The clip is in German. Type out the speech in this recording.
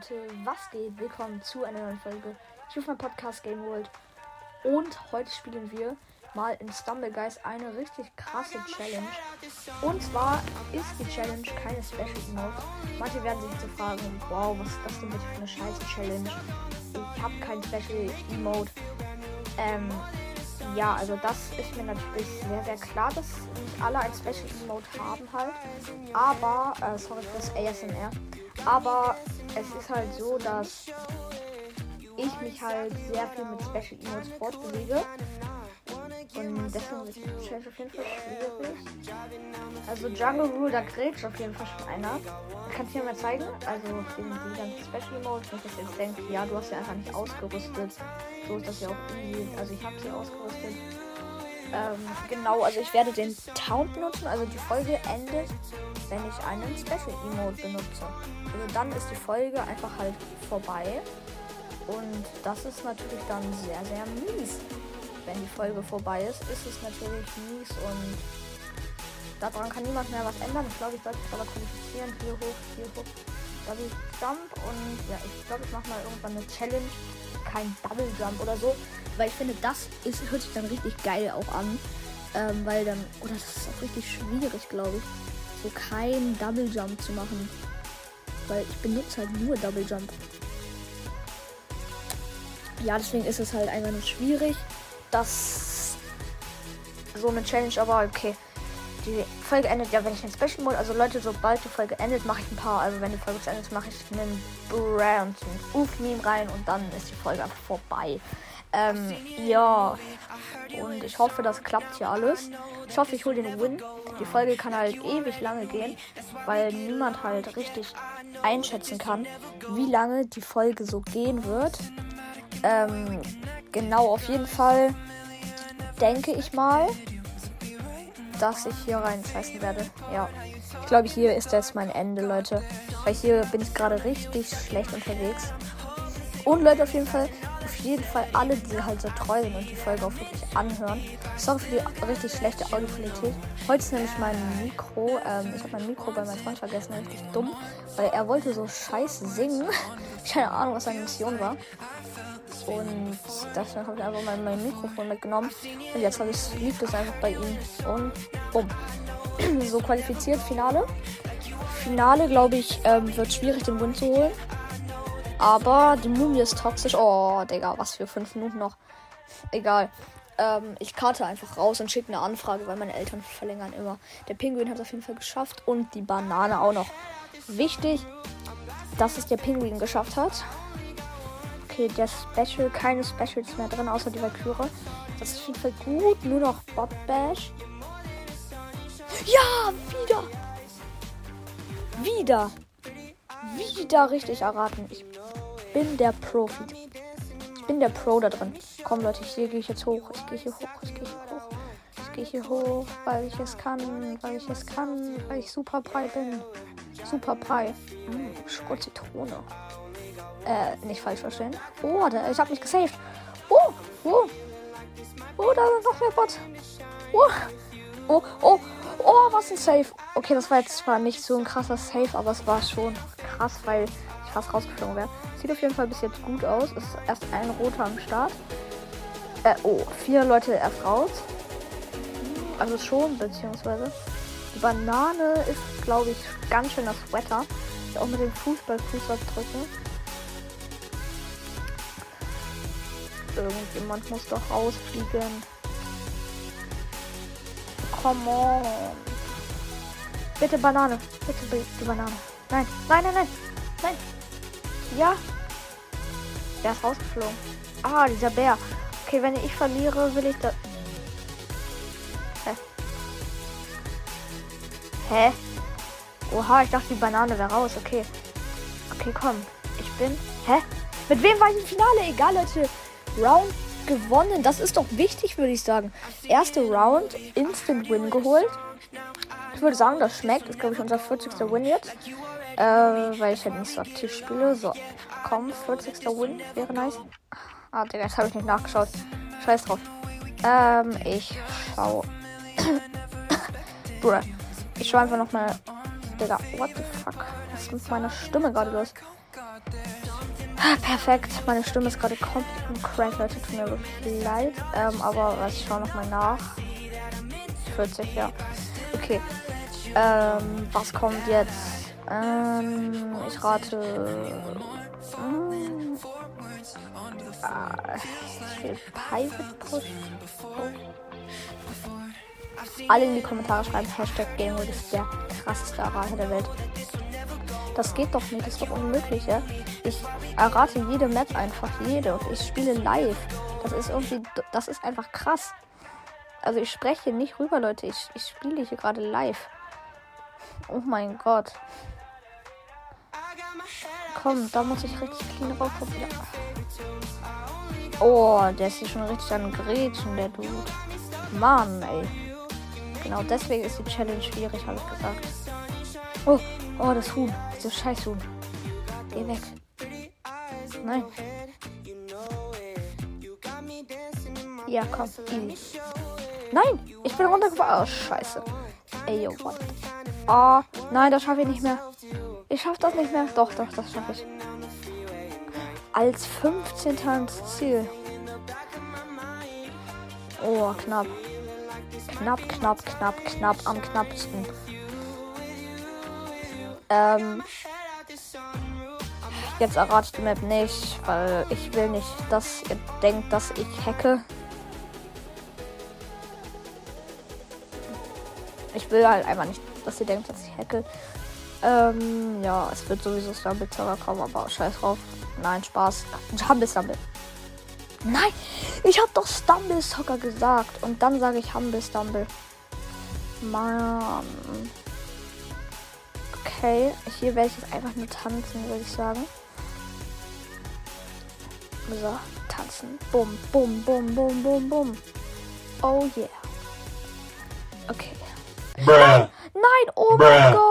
Leute, was geht? Willkommen zu einer neuen Folge hier auf meinem Podcast Game World. Und heute spielen wir mal in Stumble Guys eine richtig krasse Challenge. Und zwar ist die Challenge keine Special Emote. Manche werden sich jetzt fragen, wow, was ist das denn bitte für eine scheiße Challenge? Ich habe kein Special Emote. Ähm, ja, also das ist mir natürlich sehr, sehr klar, dass nicht alle ein Special Emote haben halt. Aber, äh, sorry für das ASMR. Aber es ist halt so, dass ich mich halt sehr viel mit Special Emotes fortbewege. Und deswegen ist Challenge auf jeden Fall schwierig. Also Jungle Rule, da grätscht auf jeden Fall schon einer. Ich kann es dir mal zeigen. Also wegen die ganzen Special Emotes. Nicht, dass ihr jetzt denkt, ja, du hast sie einfach nicht ausgerüstet. So ist das ja auch irgendwie. Also ich habe sie ausgerüstet. Ähm, genau, also ich werde den Town benutzen. Also die Folge endet, wenn ich einen Special Emote benutze. Also dann ist die Folge einfach halt vorbei. Und das ist natürlich dann sehr, sehr mies. Wenn die Folge vorbei ist, ist es natürlich mies und daran kann niemand mehr was ändern. Ich glaube, ich sollte mich aber qualifizieren. Hier hoch, hier hoch. Double Jump und ja, ich glaube, ich mache mal irgendwann eine Challenge. Kein Double Jump oder so. Weil ich finde, das ist, hört sich dann richtig geil auch an. Ähm, weil dann, oder das ist auch richtig schwierig, glaube ich. So kein Double Jump zu machen. Weil ich benutze halt nur Double Jump. Ja, deswegen ist es halt einfach nur schwierig. Das so eine Challenge, aber okay. Die Folge endet ja, wenn ich den Special Mode, also Leute, sobald die Folge endet, mache ich ein paar, also wenn die Folge zu Ende ist, mache ich einen Brand, einen Oof-Meme rein und dann ist die Folge einfach vorbei. Ähm, ja. Und ich hoffe, das klappt hier alles. Ich hoffe, ich hole den Win. Die Folge kann halt ewig lange gehen, weil niemand halt richtig einschätzen kann, wie lange die Folge so gehen wird. Ähm, genau, auf jeden Fall denke ich mal, dass ich hier reinscheißen werde. Ja. Ich glaube, hier ist jetzt mein Ende, Leute. Weil hier bin ich gerade richtig schlecht unterwegs. Und Leute, auf jeden Fall, auf jeden Fall alle, die halt so treu sind und die Folge auch wirklich anhören. Sorry für die richtig schlechte Audioqualität. Heute ist nämlich mein Mikro, ähm, ich habe mein Mikro bei meinem Freund vergessen, richtig dumm, weil er wollte so scheiße singen. Keine Ahnung, was seine Mission war. Und deswegen habe ich einfach mal mein Mikrofon mitgenommen. Und jetzt habe ich liegt es einfach bei ihm. Und bumm. so qualifiziert, Finale. Finale, glaube ich, ähm, wird schwierig, den Win zu holen. Aber die Mumie ist toxisch. Oh, Digga, was für fünf Minuten noch. Egal. Ähm, ich karte einfach raus und schicke eine Anfrage, weil meine Eltern verlängern immer. Der Pinguin hat es auf jeden Fall geschafft und die Banane auch noch. Wichtig, dass es der Pinguin geschafft hat. Okay, der Special, keine Specials mehr drin, außer die Valkyrie. Das ist auf jeden Fall gut. Nur noch Bot Bash. Ja, wieder. Wieder. Wieder richtig erraten. Ich bin der Profi. Ich bin der Pro da drin. Komm, Leute, hier gehe ich jetzt hoch. Ich gehe hier hoch. Ich gehe hier hoch. Ich gehe hier hoch, weil ich es kann. Weil ich es kann. Weil ich super Pie bin. Super Pie. Mmh, Schokozitrone. Äh, nicht falsch verstehen. Oh, da, ich habe mich gesaved. Oh, oh. Oh, da sind noch mehr Bots. Oh, oh, oh, oh, was ein Save. Okay, das war jetzt zwar nicht so ein krasser Save, aber es war schon krass, weil ich fast rausgeflogen wäre. Sieht auf jeden Fall bis jetzt gut aus. Ist erst ein roter am Start. Äh, oh, vier Leute erst raus. Also schon, beziehungsweise. Die Banane ist, glaube ich, ganz schön das Wetter. Auch mit dem Fußballfuß drücken. Irgendjemand muss doch rausfliegen. Come on. Bitte Banane. Bitte die Banane. Nein, nein, nein, nein. Nein. Ja. Der ist rausgeflogen. Ah, dieser Bär. Okay, wenn ich verliere, will ich da. Hä? Hä? Oha, ich dachte, die Banane wäre raus. Okay. Okay, komm. Ich bin. Hä? Mit wem war ich im Finale? Egal, Leute. Round gewonnen. Das ist doch wichtig, würde ich sagen. Erste Round, Instant Win geholt. Ich würde sagen, das schmeckt. Ist, glaube ich, unser 40. Win jetzt. Äh, weil ich halt nicht so aktiv spiele. So, komm, 40. Win wäre nice. Ah, Digga, jetzt habe ich nicht nachgeschaut. Scheiß drauf. Ähm, ich schau. Bruh. Ich schau einfach nochmal. Digga, what the fuck? Was ist mit meiner Stimme gerade los? Ah, Perfekt, meine Stimme ist gerade komplett im Crack, Leute, tut mir wirklich leid. Ähm, aber was ich schaue nochmal nach. 40, ja. Okay. Ähm, was kommt jetzt? Ähm, ich rate. Ähm, ah, ich will Pirate Push. Alle in die Kommentare schreiben, Hashtag Gameboy ist der krasseste Errater der Welt. Das geht doch nicht, das ist doch unmöglich, ja? Ich errate jede Map einfach, jede. Und ich spiele live. Das ist irgendwie, das ist einfach krass. Also ich spreche nicht rüber, Leute. Ich, ich spiele hier gerade live. Oh mein Gott. Komm, da muss ich richtig clean rauskommen. Ja. Oh, der ist hier schon richtig an Gretchen, der Dude. Mann, ey. Genau deswegen ist die Challenge schwierig, habe ich gesagt. Oh, oh, das Huhn. Dieses scheiß Huhn. Geh weg. Nein. Ja, komm. Easy. Nein, ich bin runtergefallen. Oh, scheiße. Ey, yo, what? Oh, nein, das schaffe ich nicht mehr. Ich schaffe das nicht mehr. Doch, doch, das schaffe ich. Als 15. ins Ziel. Oh, knapp. Knapp, knapp, knapp, knapp, am knappsten. Ähm, jetzt errate ich die Map nicht, weil ich will nicht, dass ihr denkt, dass ich hacke. Ich will halt einfach nicht, dass ihr denkt, dass ich hacke. Ähm, ja, es wird sowieso Stumble Zauber kommen, aber scheiß drauf. Nein, Spaß. Humble Stumble. Nein, ich habe doch Stumble Soccer gesagt. Und dann sage ich Humble Stumble. Mann. Okay, hier werde ich jetzt einfach nur tanzen, würde ich sagen. So, tanzen. Bum, bum, bum, bum, bum, bum. Oh yeah. Okay. Bruh. Nein, oh Bruh. mein Gott.